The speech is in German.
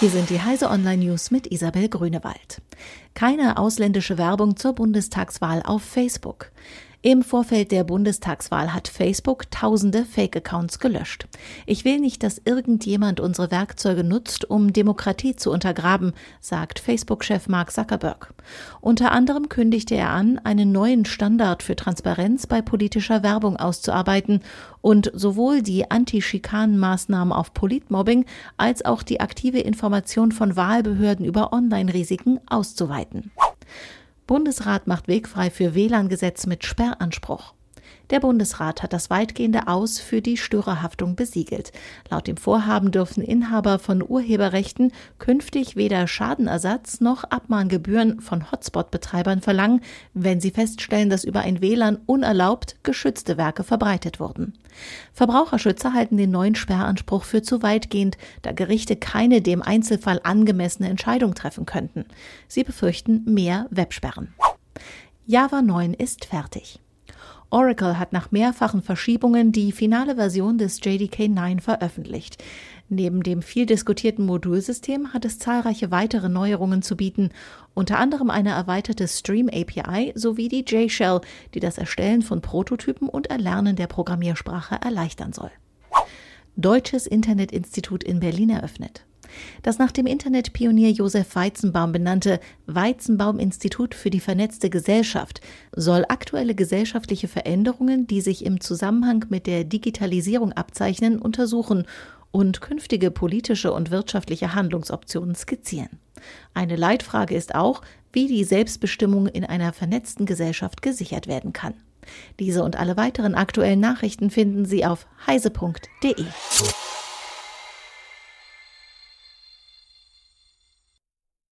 Hier sind die Heise Online News mit Isabel Grünewald. Keine ausländische Werbung zur Bundestagswahl auf Facebook. Im Vorfeld der Bundestagswahl hat Facebook tausende Fake-Accounts gelöscht. Ich will nicht, dass irgendjemand unsere Werkzeuge nutzt, um Demokratie zu untergraben, sagt Facebook-Chef Mark Zuckerberg. Unter anderem kündigte er an, einen neuen Standard für Transparenz bei politischer Werbung auszuarbeiten und sowohl die Anti-Schikanen-Maßnahmen auf Politmobbing als auch die aktive Information von Wahlbehörden über Online-Risiken auszuweiten. Bundesrat macht Weg frei für WLAN-Gesetz mit Sperranspruch. Der Bundesrat hat das weitgehende Aus für die Störerhaftung besiegelt. Laut dem Vorhaben dürfen Inhaber von Urheberrechten künftig weder Schadenersatz noch Abmahngebühren von Hotspot-Betreibern verlangen, wenn sie feststellen, dass über ein WLAN unerlaubt geschützte Werke verbreitet wurden. Verbraucherschützer halten den neuen Sperranspruch für zu weitgehend, da Gerichte keine dem Einzelfall angemessene Entscheidung treffen könnten. Sie befürchten mehr Websperren. Java 9 ist fertig. Oracle hat nach mehrfachen Verschiebungen die finale Version des JDK 9 veröffentlicht. Neben dem viel diskutierten Modulsystem hat es zahlreiche weitere Neuerungen zu bieten, unter anderem eine erweiterte Stream API sowie die J-Shell, die das Erstellen von Prototypen und Erlernen der Programmiersprache erleichtern soll. Deutsches Internetinstitut in Berlin eröffnet. Das nach dem Internetpionier Josef Weizenbaum benannte Weizenbaum-Institut für die vernetzte Gesellschaft soll aktuelle gesellschaftliche Veränderungen, die sich im Zusammenhang mit der Digitalisierung abzeichnen, untersuchen und künftige politische und wirtschaftliche Handlungsoptionen skizzieren. Eine Leitfrage ist auch, wie die Selbstbestimmung in einer vernetzten Gesellschaft gesichert werden kann. Diese und alle weiteren aktuellen Nachrichten finden Sie auf heise.de.